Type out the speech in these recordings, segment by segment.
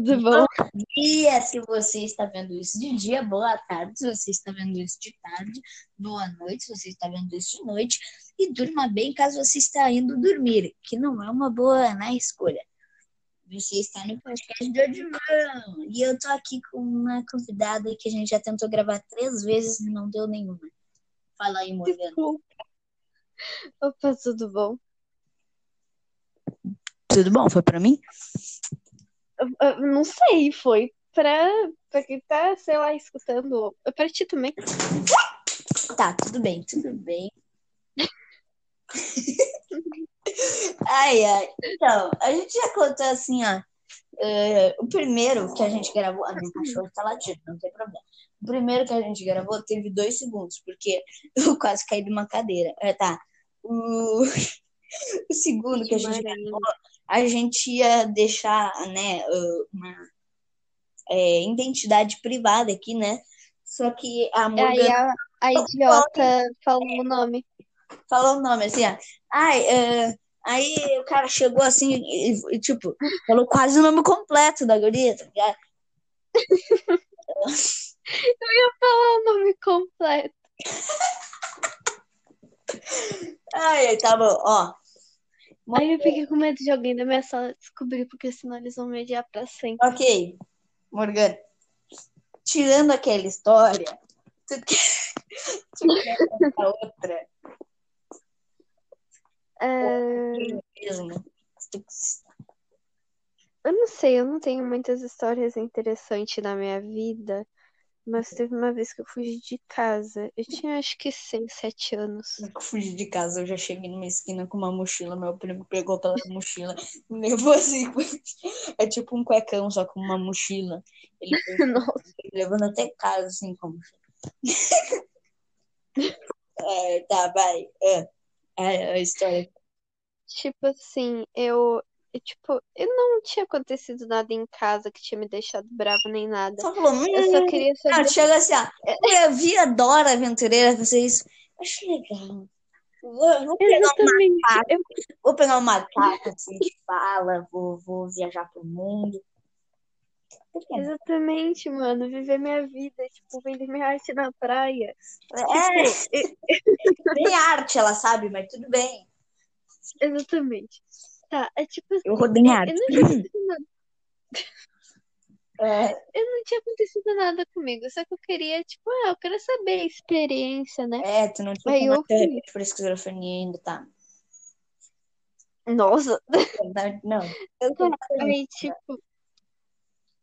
Tudo bom? dia se você está vendo isso de dia, boa tarde se você está vendo isso de tarde, boa noite se você está vendo isso de noite, e durma bem caso você está indo dormir, que não é uma boa né, escolha. Você está no podcast de Odilão, e eu tô aqui com uma convidada que a gente já tentou gravar três vezes e não deu nenhuma. Fala aí, Morgana. Opa, tudo bom? Tudo bom? Foi para mim? Eu- eu Não sei, foi pra, pra quem tá, sei lá, escutando. Pra ti também. Tá, tudo bem, tudo bem. Ai, ai. Então, a gente já contou assim, ó. eh, o primeiro que a gente gravou. A minha cachorra tá latindo, não tem problema. O primeiro que a gente gravou teve dois segundos, porque eu quase caí de uma cadeira. É, tá. O, o segundo que a gente gravou, a gente ia deixar, né, uma eh, identidade privada aqui, né? Só que a Aí Morgana a, a idiota falou o nome. falou o nome assim, ó. Ai, é, aí o cara chegou assim e, e, tipo, falou quase o nome completo da guria, tá ligado? Falou o nome completo. Ai, ai, tá bom, ó. Aí eu fiquei com medo de alguém da minha sala descobrir, porque senão eles vão me odiar pra sempre. Ok, Morgana. Tirando aquela história, tu quer, tu quer contar outra É, mesmo? Eu não sei, eu não tenho muitas histórias interessantes na minha vida, mas teve uma vez que eu fugi de casa. Eu tinha acho que 6, 7 anos. Eu fugi de casa, eu já cheguei numa esquina com uma mochila, meu primo pegou pela mochila, me levou assim, é tipo um cuecão, só com uma mochila. Ele levando até casa, assim, como. É, tá, vai. É, é a história. tipo assim, eu, eu, tipo, eu não tinha acontecido nada em casa que tinha me deixado brava nem nada. Só falou, hum, Eu só queria ah, saber. chega assim, ó. Eu vi a Dora Aventureira fazer isso. Acho legal. Vou, vou pegar, Exatamente. Eu, vou pegar uma assim, que fala, vou, vou viajar pro mundo. Exatamente, mano. Viver minha vida, tipo, vender minha arte na praia. É, nem arte ela sabe, mas tudo bem. Exatamente. Tá, é tipo assim, Eu rodei em eu arte. não tinha acontecido nada, É, eu não tinha acontecido nada comigo, só que eu queria, tipo, ah, eu quero saber a experiência, né? é, tu não tinha Aí eu fui. pra esquizofrenia ainda, tá? Nossa, Verdade, Não. Eu tô aí, tipo,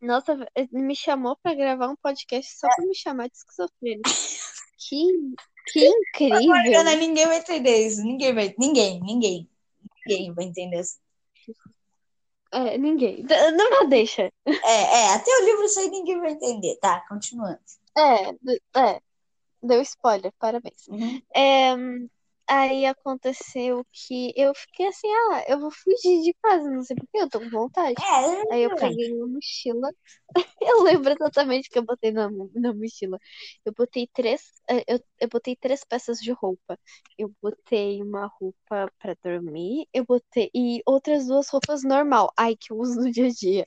nossa, eh, me chamou pra gravar um podcast só pra me chamar de esquizofrênica. Que, que incrível! Morgana, ninguém vai entender isso. Ninguém vai. Ninguém, ninguém. Ninguém vai entender isso. É, ninguém. Não, deixa. É, é, até o livro sair ninguém vai entender. Tá, continuando. É, é. Deu spoiler, parabéns. Uhum. É, aí aconteceu que eu fiquei assim, ah, eu vou fugir de casa, não sei por quê, eu tô com vontade. É, Aí eu peguei uma mochila. Eu lembro exatamente o que eu botei na, na mochila. Eu botei três, eh, eu, eu botei três peças de roupa. Eu botei uma roupa pra dormir, eu botei e outras duas roupas normal, ai que eu uso no dia a dia.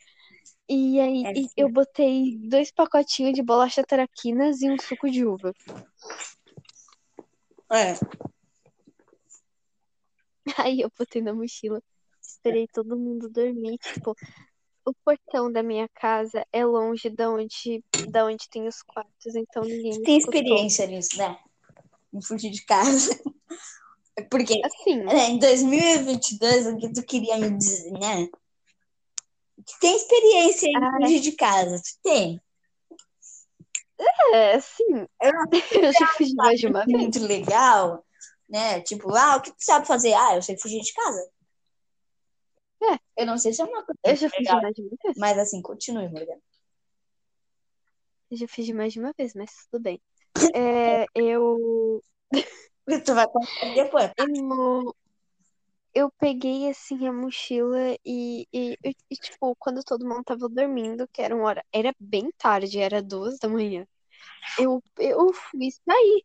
E aí É, eu botei dois pacotinhos de bolacha traquinas e um suco de uva. é. Aí eu botei na mochila, esperei todo mundo dormir, tipo, o portão da minha casa é longe da onde, da onde tem os quartos, então ninguém tem experiência nisso, né? Em fugir de casa. Porque Assim, né, em 2022, o que tu queria me dizer, né? Tu tem experiência em Ah. fugir de casa. Tu tem. é, assim, Eu eu já fugi mais de uma vez. muito legal, né? Tipo, ah, o que tu sabe fazer? Ah, eu sei fugir de casa. É. Eu não sei se é uma coisa Eu já legal, mais de uma vez. mas assim, continue, Morgana. Eu já fugi mais de uma vez, mas tudo bem. É, eu, Tu vai contar depois. eu, eu peguei assim a mochila e, e, e, e, tipo, quando todo mundo tava dormindo, que era uma hora, era bem tarde, era duas da manhã. Eu, eu fui sair.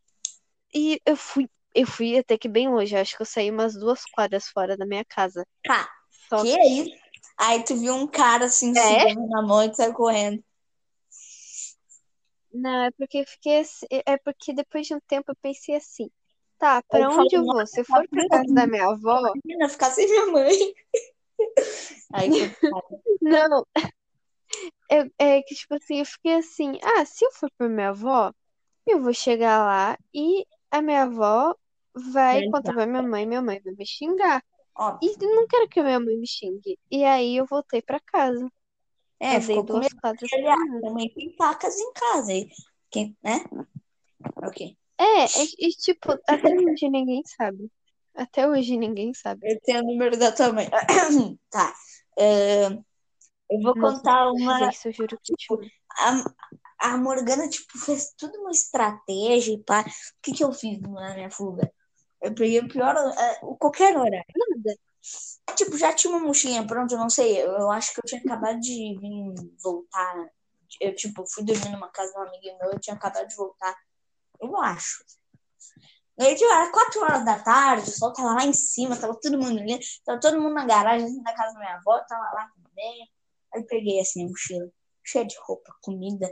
E eu fui, eu fui até que bem longe. Acho que eu saí umas duas quadras fora da minha casa. Tá, Só que é isso? Aí tu viu um cara assim, É? segurando na mão e tu saiu correndo. Não, é porque eu fiquei assim- é porque depois de um tempo eu pensei assim, tá, pra eu onde eu vou? Se eu for pra casa da minha avó, Imagina ficar sem minha mãe. Aí não, é, é que tipo assim, eu fiquei assim, ah, se eu for pra minha avó, eu vou chegar lá e a minha avó vai Vai contar pra minha mãe, minha mãe vai me xingar. óbvio. E não quero que minha mãe me xingue. E aí eu voltei pra casa. É, Andei ficou duas quadras Aliás, também tem facas em casa. aí. Quem, né? Ok. É, e, e, tipo, até hoje ninguém sabe. Até hoje ninguém sabe. Eu tenho o número da tua mãe. Tá. É, eu vou Nossa, contar uma. Isso eu juro que Tipo, a, a Morgana, tipo, fez tudo uma estratégia e pá. O que que eu fiz na minha fuga? Eu peguei o pior, o qualquer horário. Nada. Tipo, já tinha uma mochilinha pronta, eu não sei. Eu, acho que eu tinha acabado de vir voltar. Eu, tipo, fui dormir numa casa de um amigo meu, eu tinha acabado de voltar. Eu acho. Aí, tipo, era quatro horas da tarde, o sol tava lá em cima, tava todo mundo ali, tava todo mundo na garagem, assim, na casa da minha avó, tava lá também. Aí peguei assim a mochila, cheia de roupa, comida.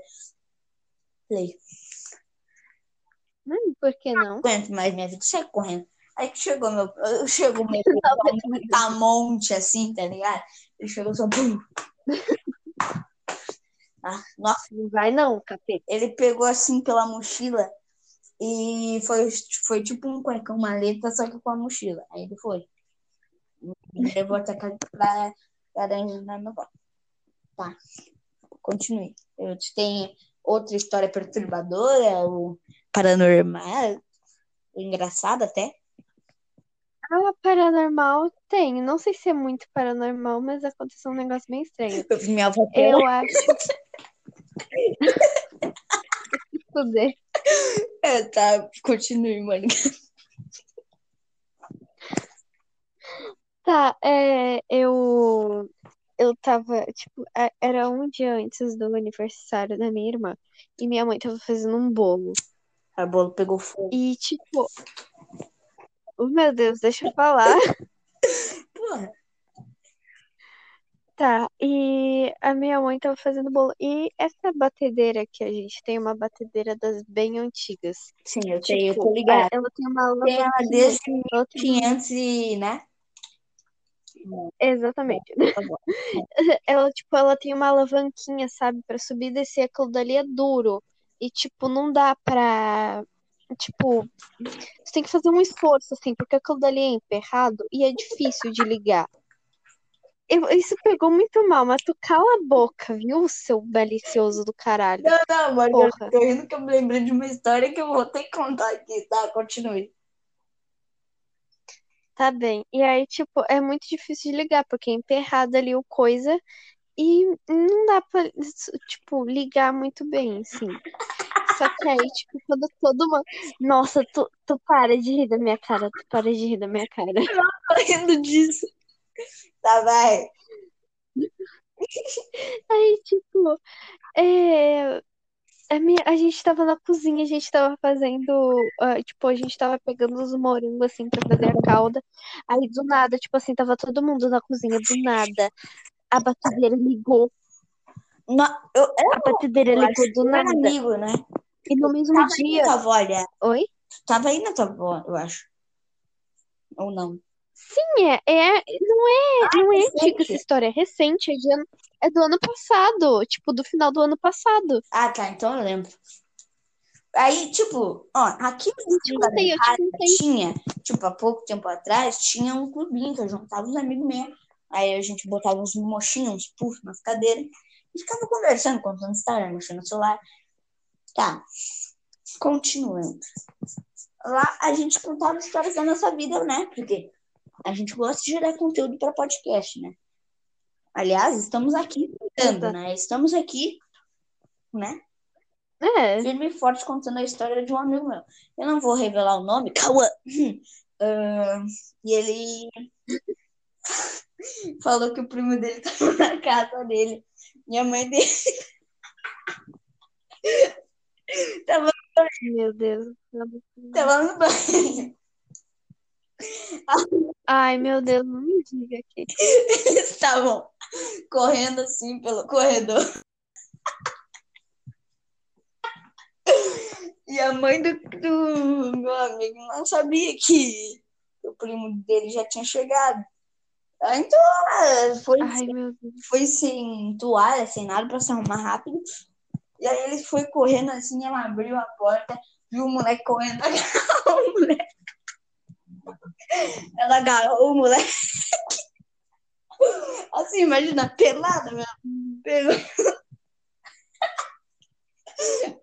Falei, Hum, por que não? não aguento mais minha vida, sai correndo. Aí que chegou meu. Chegou meu Não, tamonte assim, tá ligado? Ele chegou só. Pum. Ah, nossa, Não vai não, capeta. ele pegou assim pela mochila e foi, foi tipo um cuecão maleta, só que com a mochila. Aí ele foi. Levou até pra laranja da minha avó. Tá, continue. Eu te tenho outra história perturbadora, ou paranormal, ou engraçada até. Ah, paranormal tem. Não sei se é muito paranormal, mas aconteceu um negócio bem estranho. Minha avó Eu acho. Fuder. É, tá, continue, mano. Tá, é, eu. Eu tava, tipo, era um dia antes do aniversário da minha irmã. E minha mãe tava fazendo um bolo. A bolo pegou fogo. E, tipo. Oh, meu Deus, deixa eu falar. Porra. Tá, e a minha mãe tava fazendo bolo. E essa batedeira que a gente tem, é uma batedeira das bem antigas. Sim, eu sei, eu Tipo, tô ligado. ela tem uma alavanquinha. tem 500 e, né? Exatamente. Tá. Ela, tipo, ela tem uma alavanquinha, sabe, pra subir e descer. Aquilo dali é duro. E, tipo, não dá pra. Tipo, você tem que fazer um esforço, assim, porque aquilo dali é emperrado e é difícil de ligar. Eu- isso pegou muito mal, mas tu cala a boca, viu, seu malicioso do caralho? Não, não, mano, eu Porra. tô rindo que eu me lembrei de uma história que eu vou ter que contar aqui, tá? Continue. Tá bem. E aí, tipo, é muito difícil de ligar, porque é emperrado ali o coisa e não dá pra, tipo, ligar muito bem, assim. Só que aí, tipo, quando todo mundo. Nossa, tu, tu para de rir da minha cara, tu para de rir da minha cara. Tô rindo disso. Tá, vai. Aí, tipo, é. A, minha, a gente tava na cozinha, a gente tava fazendo. ah, tipo, a gente tava pegando os morangos, assim, pra fazer a calda. Aí, do nada, tipo assim, tava todo mundo na cozinha, do nada. A batedeira ligou. Não, eu, A batedeira eu ligou do nada. amigo, né? E no mesmo Tava aí dia. na tua avó, aliás. Oi? Tava aí na tua avó, eu acho. Ou não? Sim, é, é, não é, não é antiga recente. essa história, é recente, é, de ano- é do ano passado, tipo, do final do ano passado. Ah, tá, então eu lembro. Aí, tipo, ó, aqui Eu eu casa contei. tinha, tipo, há pouco tempo atrás, tinha um clubinho que eu juntava os amigos meus. Aí a gente botava uns mochinhos, uns puffs nas cadeiras e ficava conversando, contando história, mexendo no celular. Tá, continuando. Lá a gente contava histórias da nossa vida, né? Porque a gente gosta de gerar conteúdo para podcast, né? Aliás, estamos aqui contando, né? Estamos aqui, né? É, firme e forte contando a história de um amigo meu. Eu não vou revelar o nome, Cauã. Ah, e ele falou que o primo dele estava na casa dele. E a mãe dele tava, meu Deus. tava no banho. Ai, meu Deus, não me diga aqui. Eles estavam correndo assim pelo corredor. E a mãe do, do meu amigo não sabia que o primo dele já tinha chegado. Aí, Então ela foi, Ai, foi sem toalha, sem nada pra se arrumar rápido. E aí ele foi correndo assim, ela abriu a porta, viu o moleque correndo, agarrou o moleque. Ela agarrou o moleque. Assim, imagina, pelada, meu. Pegou.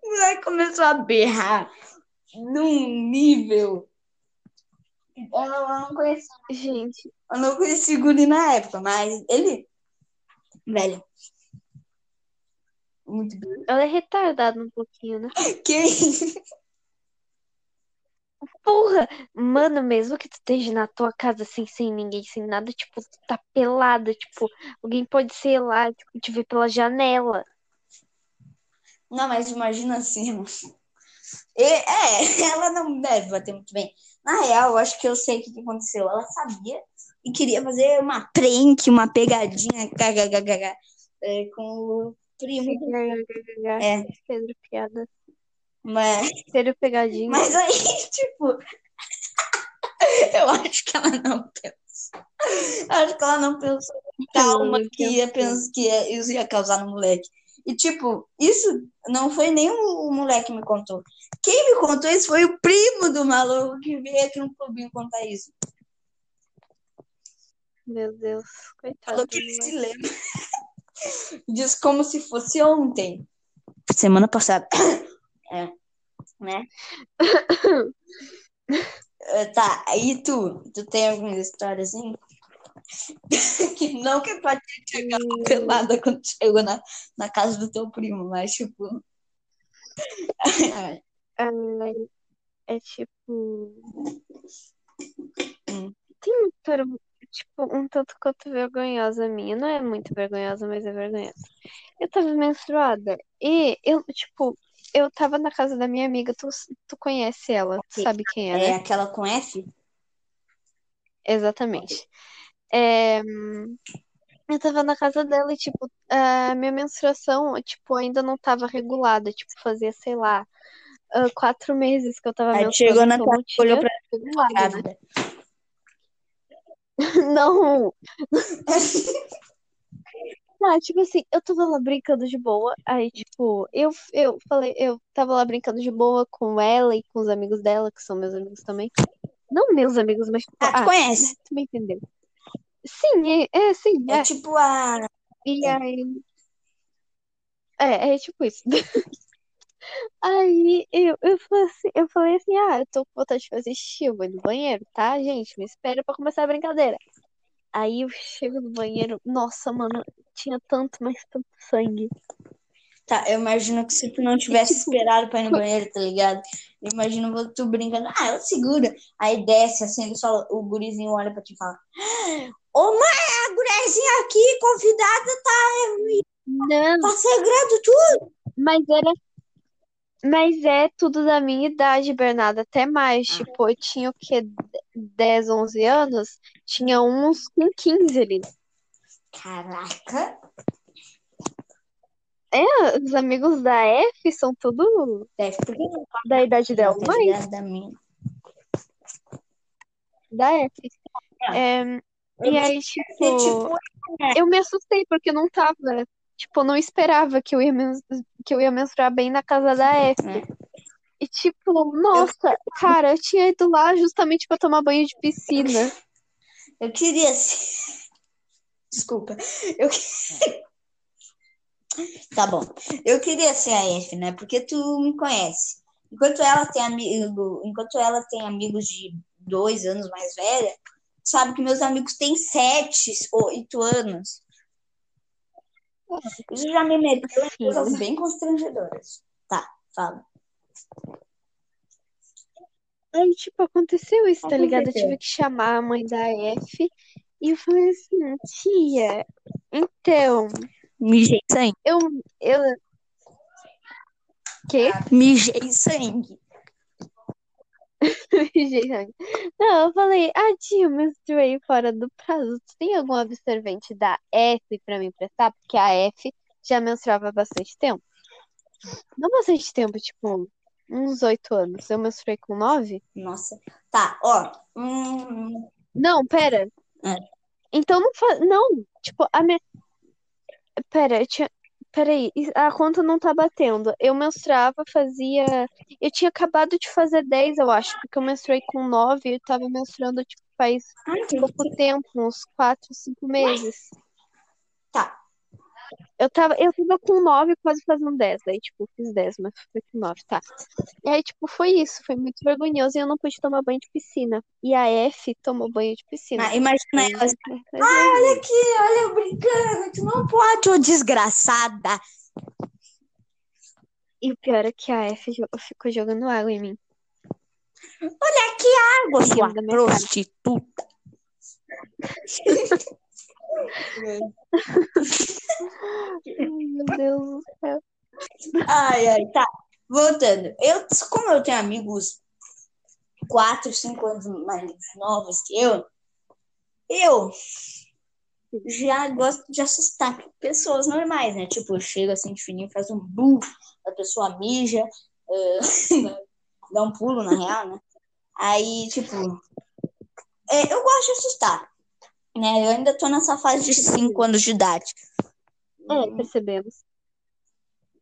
O moleque começou a berrar num nível. Eu não, eu não conhecia, Gente, eu não conhecia o guri na época, mas ele. Velho. Muito bem. ela é retardada um pouquinho, né? Que Porra! Mano, mesmo que tu esteja na tua casa assim, sem ninguém, sem nada, tipo, tá pelada, tipo, alguém pode, sei lá, tipo, te ver pela janela. Não, mas imagina assim, irmão. É, ela não deve bater muito bem. Na real, eu acho que eu sei o que aconteceu. Ela sabia e queria fazer uma prank, uma pegadinha é, com o primo. É, Pedro piada. mas, Pedro pegadinha. mas aí, tipo, eu acho que ela não pensou. Acho que ela não pensou com calma Eu que ia, que ia- isso ia causar no moleque. E, tipo, isso não foi nem o, moleque que me contou. Quem me contou isso foi o primo do maluco que veio aqui no clubinho contar isso. Meu Deus, coitado Falou que ele se lembra. Diz como se fosse ontem. Semana passada. É. Né? É, Tá, aí tu, tu tem alguma história assim? que não que pode ter chegado Hum, pelada quando chegou na, na casa do teu primo, mas tipo. ai, é tipo. Hum. Tem uma história, tipo, um tanto quanto vergonhosa minha. Não é muito vergonhosa, mas é vergonhosa. Eu tava menstruada e eu, tipo, eu tava na casa da minha amiga. Tu, tu conhece ela, tu sabe quem é, É né? aquela com F? Exatamente. É, eu tava na casa dela e, tipo, a minha menstruação, tipo, ainda não tava regulada. Tipo, fazia, sei lá, ah, quatro meses que eu tava Aí menstruando, chegou na então casa, não olhou pra regulado, né? Não, tipo assim, eu tava lá brincando de boa, aí, tipo, eu, eu falei, eu tava lá brincando de boa com ela e com os amigos dela, que são meus amigos também. Não meus amigos, mas, tipo, Ah, tu ah, conhece? tu me entendeu. Sim, é, é sim, É é. tipo a. E É. aí, é, é tipo isso. Aí eu, eu falei assim, eu falei assim, ah, eu tô com vontade de fazer vou no banheiro, tá, gente? Me espera pra começar a brincadeira. Aí eu chego no banheiro, nossa, mano, tinha tanto, mas tanto sangue. Tá, eu imagino que se tu não tivesse tipo, esperado pra ir no banheiro, tá ligado? Eu imagino tu brincando, ah, ela segura. Aí desce assim, só, o gurizinho olha pra ti e fala: Ô mãe, a gurizinha aqui, convidada, tá, não, tá segredo tudo. mas era, mas é tudo da minha idade, Bernardo, até mais. Ah, Tipo, eu tinha o quê? 10, 11 anos? Tinha uns com 15 ali. caraca. É, os amigos da F são tudo da idade dela, mas da minha. da F. É. É, e aí, tipo, tipo, eu me assustei porque eu não tava, tipo, eu não esperava que eu ia, que eu ia menstruar bem na casa da F. né? E tipo, nossa, cara, eu tinha ido lá justamente pra tomar banho de piscina. eu queria ser. Desculpa. Eu Tá bom. Eu queria ser a F, né? Porque tu me conhece. Enquanto ela tem amigo, enquanto ela tem amigos de dois anos mais velha, sabe que meus amigos têm sete, oito anos. Isso já me meteu em coisas bem constrangedoras. Tá, fala. Aí, tipo, aconteceu isso, tá ligado? Eu tive que chamar a mãe da F e eu falei assim, tia, então, Mijei sangue. eu, eu, quê? Mijei sangue. Não, eu falei, ah, tia, eu menstruei fora do prazo. Tu tem algum absorvente da F pra me emprestar? Porque a F já menstruava há bastante tempo. Não bastante tempo, tipo, uns oito anos. Eu menstruei com nove? Nossa. Tá, ó. Hum, Não, pera. É. Então não faz. Não, tipo, a minha. Pera, eu tinha. Peraí, a conta não tá batendo. Eu menstruava, fazia. Eu tinha acabado de fazer 10, eu acho, porque eu menstruei com 9 e eu tava menstruando, tipo, faz ai, que- pouco tempo, uns 4, 5 meses. Tá. Eu tava, eu tava com 9, quase fazendo 10. Daí, tipo, fiz 10, mas foi com 9, tá. E aí, tipo, foi isso. Foi muito vergonhoso e eu não pude tomar banho de piscina. E a F tomou banho de piscina. Ah, imagina ela assim, eu- olha aqui, olha eu brincando. Tu não pode, ô desgraçada. E o pior é que a F ficou jogando água em mim. Olha a água, sua prostituta. Meu Deus do céu. Ai, ai, tá. Voltando. Eu, como eu tenho amigos 4, 5 anos mais novos que eu, eu já gosto de assustar pessoas normais, né? Tipo, eu chego assim de fininho, faz um bum, a pessoa mija, eh, dá um pulo na real, né? Aí, tipo, é, eu gosto de assustar, né? Eu ainda tô nessa fase de 5 anos de idade. É, percebemos.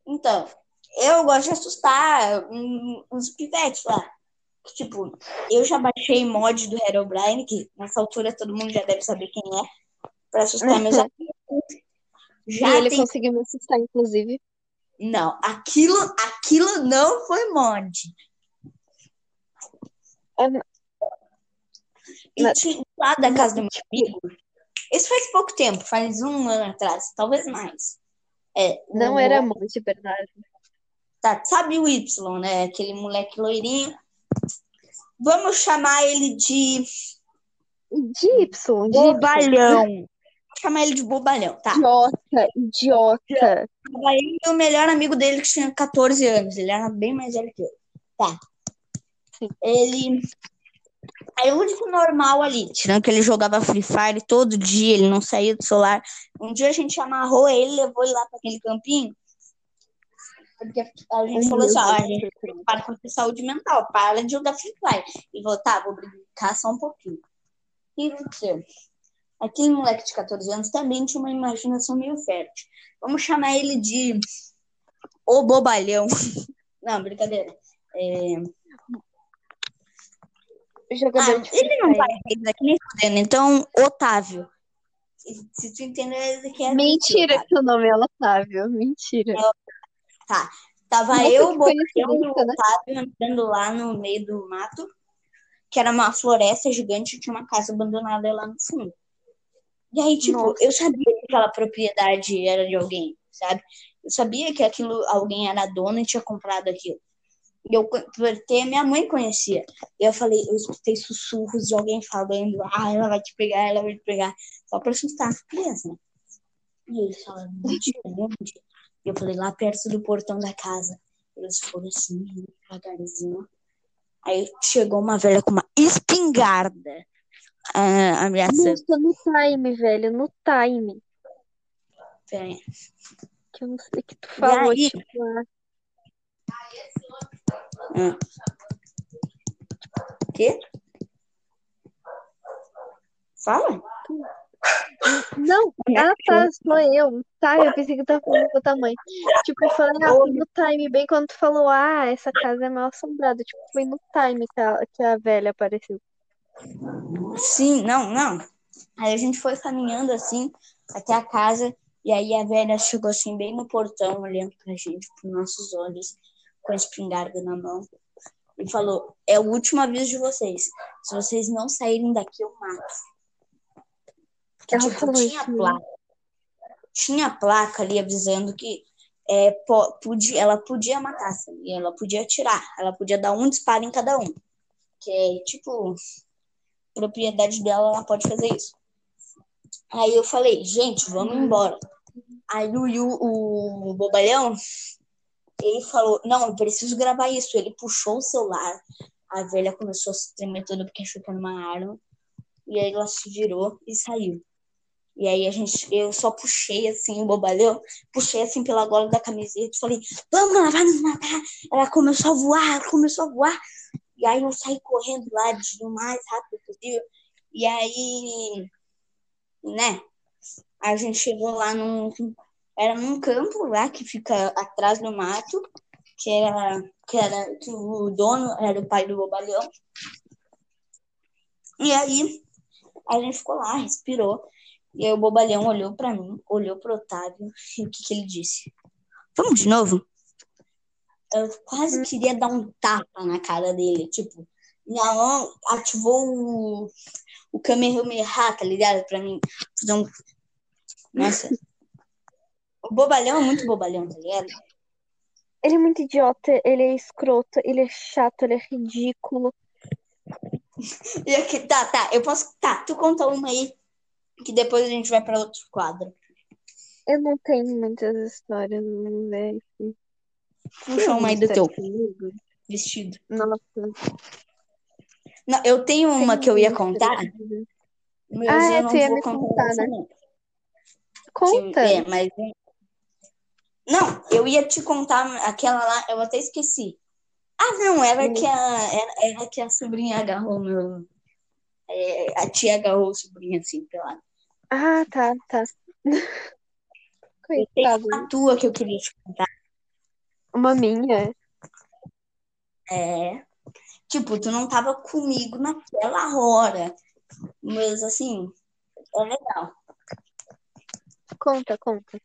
Então, eu gosto de assustar hum, uns pivetes lá. Tipo, eu já baixei mod do Herobrine, que nessa altura todo mundo já deve saber quem é, pra assustar meus amigos. E Já ele tem. conseguiu me assustar, inclusive. Não, aquilo, aquilo não foi mod. É, E tinha lá da casa do meu amigo. Isso faz pouco tempo, faz um ano atrás, talvez mais. É, Não o- era amor de verdade. Tá, sabe o Y, né? Aquele moleque loirinho. Vamos chamar ele de De Y, de Y. bobalhão. Vou chamar ele de bobalhão, tá? Idiota, idiota. Tava ele e o melhor amigo dele que tinha 14 anos. Ele era bem mais velho que eu. Tá. Ele. Aí o único normal ali, tirando que ele jogava Free Fire todo dia, ele não saía do celular. Um dia a gente amarrou ele, levou ele lá para aquele campinho. Porque a gente Ai, falou assim: ó, a gente para com saúde mental, para de jogar Free Fire. E falou: tá, vou brincar só um pouquinho. E aconteceu? Aquele moleque de 14 anos também tinha uma imaginação meio fértil. Vamos chamar ele de O Bobalhão. Não, brincadeira. É, Jogador Ah, de ele não vai sair daqui nem fudendo. Então, Otávio. Se, tu entender, ele quer Mentira que o nome é Otávio. Mentira. Tava Nossa, eu, que o Bobalhão e o né? Otávio andando lá no meio do mato, que era uma floresta gigante e tinha uma casa abandonada lá no fundo. E aí, tipo, Nossa. eu sabia que aquela propriedade era de alguém, sabe? Eu sabia que aquilo alguém era dono e tinha comprado aquilo. E eu, porque minha mãe conhecia. E eu falei, eu escutei sussurros de alguém falando, ah, ela vai te pegar, ela vai te pegar. Só pra assustar as crianças, né? E eles falaram, onde? E eu falei, lá perto do portão da casa. Eles foram assim, devagarzinho. Aí chegou uma velha com uma espingarda. Ah, ameaçando. Nossa, no time, velho. No time. Peraí. Que eu não sei o que tu falou. aí? Tipo, ah, Ah. Quê? Fala. Não, ah tá, sou eu. Tá, eu pensei que tava falando com a tua mãe. Tipo, eu falei, ah, no time, bem quando tu falou, ah, essa casa é mal assombrada. Tipo, foi no time que a, que a velha apareceu. Sim, não, não. Aí a gente foi caminhando assim até a casa e aí a velha chegou assim bem no portão, olhando pra gente, pros nossos olhos, com a espingarda na mão e falou: "É o último aviso de vocês. Se vocês não saírem daqui, eu mato." Porque, Ela tipo, tinha isso, né? placa. Tinha placa ali avisando que é, po- podia, ela podia matar, sabe? ela podia atirar, ela podia dar um disparo em cada um. Que é tipo, propriedade dela, ela pode fazer isso. Aí eu falei, gente, vamos embora. Aí o, Yu- o Bobalhão, ele falou, não, eu preciso gravar isso. Ele puxou o celular, a velha começou a se tremer toda porque achou que era uma arma. E aí ela se virou e saiu. E aí a gente, eu só puxei assim o bobalhão, puxei assim pela gola da camiseta e falei, vamos, ela vai nos matar. Ela começou a voar, ela começou a voar. E aí eu saí correndo lá de o mais rápido possível. E aí, né, a gente chegou lá num. Era num campo lá que fica atrás do mato, que era, que era que o dono era o pai do bobalhão. E aí a gente ficou lá, respirou. E aí o bobalhão olhou para mim, olhou pro Otávio, e o que, que ele disse? Vamos de novo? Eu quase queria dar um tapa na cara dele. Tipo, minha mão ativou o, o Kamehameha, tá ligado? Pra mim um. Nossa. O bobalhão é muito bobalhão, tá ligado? Ele é muito idiota, ele é escroto, ele é chato, ele é ridículo. E aqui, tá, tá, eu posso. Tá, tu conta uma aí, que depois a gente vai pra outro quadro. Eu não tenho muitas histórias, não velho. Puxa uma aí do teu vestido. Nossa. Não, eu tenho uma Tem que eu ia contar, mas Ah, é, eu não tu ia vou me contar né? Conta. É, mas. Não, eu ia te contar aquela lá, eu até esqueci. Ah, não, era Hum. que a, era, era que a sobrinha agarrou meu. é, a tia agarrou a sobrinha assim, pela. Ah, tá, tá. Coitado. uma tua que eu queria te contar. Uma minha. É. Tipo, tu não tava comigo naquela hora. Mas assim, é legal. Conta, conta.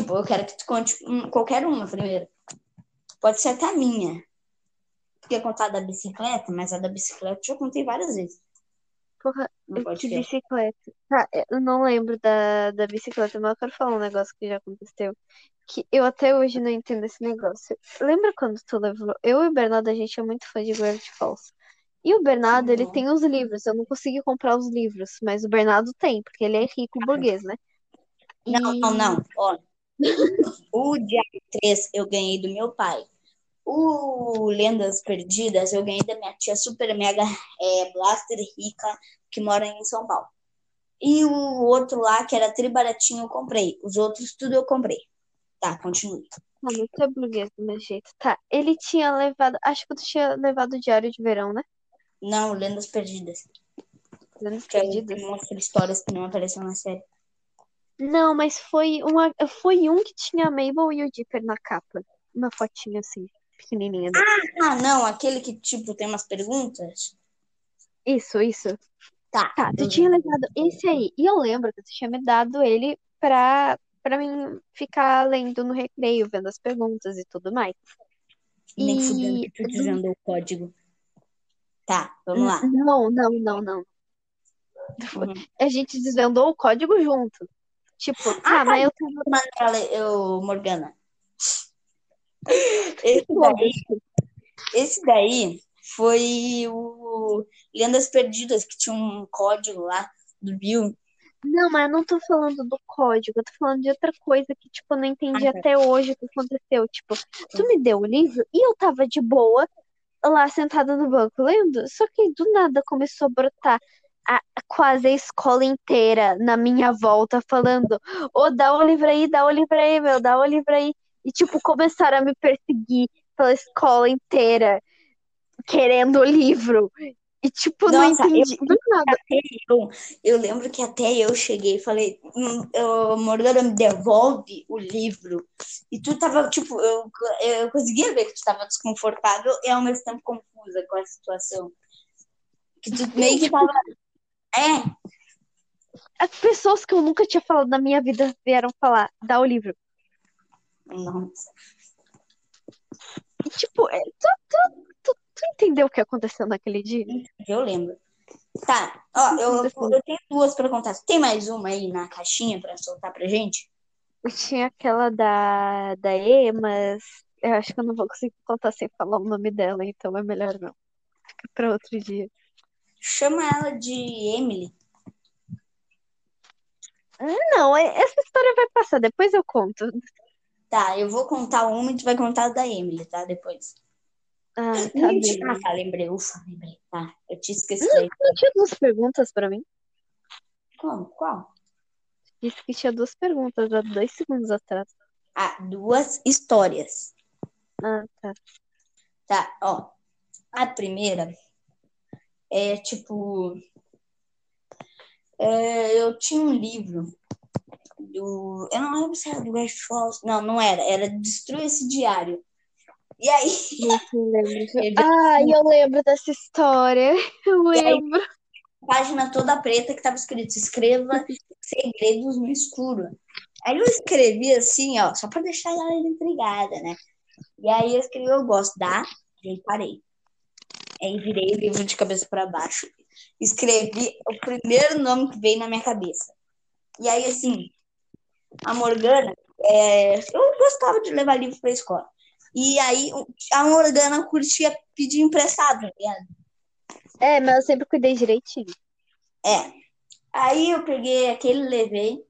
Tipo, eu quero que tu conte qualquer uma primeiro. Pode ser até a minha. Quer contar da bicicleta, mas a da bicicleta eu já contei várias vezes Porra, podcast. bicicleta. Tá, eu não lembro da, da bicicleta, mas eu quero falar um negócio que já aconteceu. Que eu até hoje não entendo esse negócio. Lembra quando tu levou. Eu e o Bernardo, a gente é muito fã de Gravity Falls. E o Bernardo, ele Uhum. tem os livros. Eu não consegui comprar os livros, mas o Bernardo tem, porque ele é rico burguês, né? Não, E. não, não. Ó, o Diário 3 eu ganhei do meu pai. O Lendas Perdidas eu ganhei da minha tia super mega é, blaster rica que mora em São Paulo. E o outro lá, que era tri baratinho, eu comprei. Os outros tudo eu comprei. Tá, continue. Mano, tu é burguês do meu jeito. Tá, ele tinha levado. Acho que tu tinha levado o Diário de Verão, né? Não, Lendas Perdidas. Lendas Perdidas. que mostra histórias que não apareceram na série. Não, mas foi uma, foi um que tinha a Mabel e o Dipper na capa. Uma fotinha assim, pequenininha. Ah, não, aquele que, tipo, tem umas perguntas? Isso, isso. Tá. Tá, tu tinha levado esse aí. E eu lembro que tu tinha me dado ele pra, pra mim ficar lendo no recreio, vendo as perguntas e tudo mais. Nem fudendo E. que tu desvendou o código. Tá, vamos N- lá. Não, não, não, não. Uhum. A gente desvendou o código junto. Tipo, Ah, tá, mas eu tava. Eu, Morgana. Esse daí, esse daí foi o Lendas Perdidas, que tinha um código lá do Bill. Não, mas eu não tô falando do código, eu tô falando de outra coisa que, tipo, eu não entendi Ah, tá. até hoje o que aconteceu. Tipo, tu me deu o livro e eu tava de boa lá sentada no banco lendo, só que do nada começou a brotar a, quase a escola inteira na minha volta falando: Ô, dá o livro aí, dá o livro aí, meu, dá o livro aí. E, tipo, começaram a me perseguir pela escola inteira, querendo o livro. E, tipo, não Nossa, eu, entendi. Do nada. eu, eu lembro que até eu cheguei e falei, "Hum, eu- Morgana, me devolve o livro. E tu tava, tipo, eu, eu conseguia ver que tu tava desconfortável e ao mesmo tempo confusa com a situação. Que tu meio que tava. É, As pessoas que eu nunca tinha falado na minha vida vieram falar, dá o livro. nossa. E, tipo, é, tu, tu, tu, tu entendeu o que aconteceu naquele dia? Eu lembro. Tá, ó, eu, eu tenho duas pra contar. Tem mais uma aí na caixinha pra soltar pra gente? Eu tinha aquela da, da E, mas eu acho que eu não vou conseguir contar sem falar o nome dela, então é melhor não. Fica pra outro dia. Chama ela de Emily. Não, é- essa história vai passar, depois eu conto. Tá, eu vou contar uma e tu vai contar da Emily, tá? Depois. Ah, tá. Ah, tá, lembrei. Ufa, lembrei. Tá, eu tinha esquecido. Não tinha duas perguntas pra mim? Como? Qual? Disse que tinha duas perguntas há dois segundos atrás. Ah, duas histórias. Ah, tá. Tá, ó. A primeira é tipo. é, eu tinha um livro do. Eu não lembro se era do Red Falls. Não, não era. Era Destrua esse Diário. E aí, lembro. Ah, eu lembro dessa história. Eu aí? lembro. a página toda preta que tava escrito: escreva segredos no escuro. Aí eu escrevi assim, ó, só pra deixar a galera intrigada, né? E aí eu escrevi: eu gosto da. E aí parei. Aí virei o livro de cabeça para baixo. Escrevi o primeiro nome que veio na minha cabeça. E aí, assim, a Morgana, é, eu gostava de levar livro pra escola. E aí a Morgana curtia pedir emprestado, tá? É, mas eu sempre cuidei direitinho. É. Aí eu peguei aquele, levei,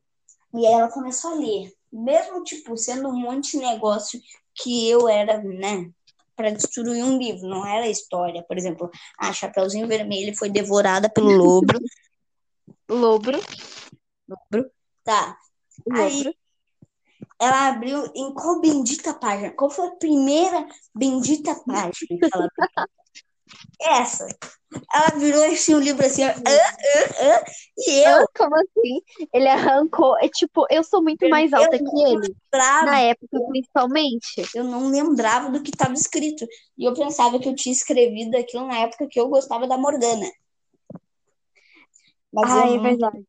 e aí ela começou a ler. Mesmo, tipo, sendo um monte de negócio que eu era, né, para destruir um livro, não era história. Por exemplo, a Chapeuzinho Vermelho foi devorada pelo lobo. Lobro. Lobro. Tá. Aí Lobro. ela abriu em qual bendita página? Qual foi a primeira bendita página que ela abriu? Essa. Ela virou assim, um livro assim, ah, ah, ah, e eu como assim? Ele arrancou. É tipo, eu sou muito mais alta que ele. lembrava, Na época, principalmente. eu não lembrava do que estava escrito. E eu pensava que eu tinha escrevido aquilo na época que eu gostava da Morgana. Mas Ah, eu é não, verdade.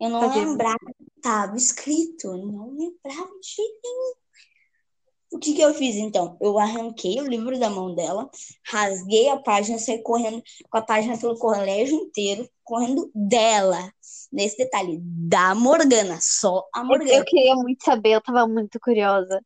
eu não Fazia lembrava do que estava escrito. Eu não lembrava de jeito nenhum. O que que eu fiz então? Eu arranquei o livro da mão dela, rasguei a página, saí correndo com a página pelo colégio inteiro, correndo dela. Nesse detalhe, da Morgana, só a Eu, Morgana. eu queria muito saber, eu tava muito curiosa.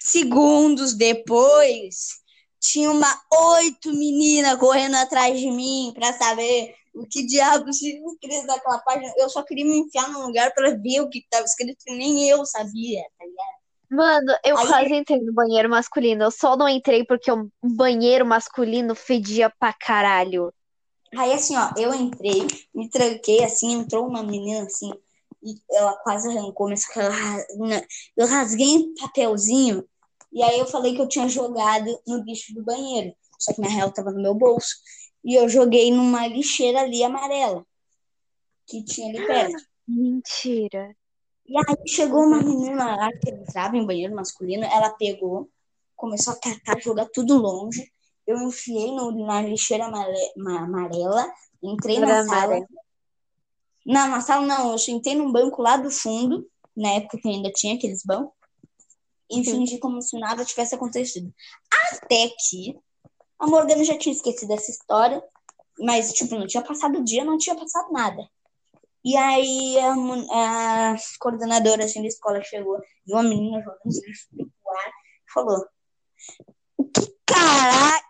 segundos depois, tinha uma oito menina correndo atrás de mim para saber o que diabos tinha escrito naquela página. Eu só queria me enfiar num lugar para ver o que estava escrito, e nem eu sabia, tá ligado? Mano, eu Aí- quase entrei no banheiro masculino. Eu só não entrei porque o banheiro masculino fedia pra caralho. Aí assim, ó, eu entrei, me tranquei assim, entrou uma menina assim, e ela quase arrancou, mas ela, eu rasguei um papelzinho, e aí eu falei que eu tinha jogado no lixo do banheiro, só que na real tava no meu bolso, e eu joguei numa lixeira ali amarela, que tinha ali perto. Mentira. E aí chegou uma menina lá que entrava em banheiro masculino, ela pegou, começou a catar, jogar tudo longe. Eu enfiei no, na lixeira amare- ma- amarela, entrei na sala. Não, na sala não, eu sentei num banco lá do fundo, na época que ainda tinha aqueles bancos, e Uhum. fingi como se nada tivesse acontecido. Até que a Morgana já tinha esquecido essa história, mas, tipo, não tinha passado o dia, não tinha passado nada. E aí a, coordenadora assim, da escola chegou, viu uma menina jogando os pro ar, falou: que caralho?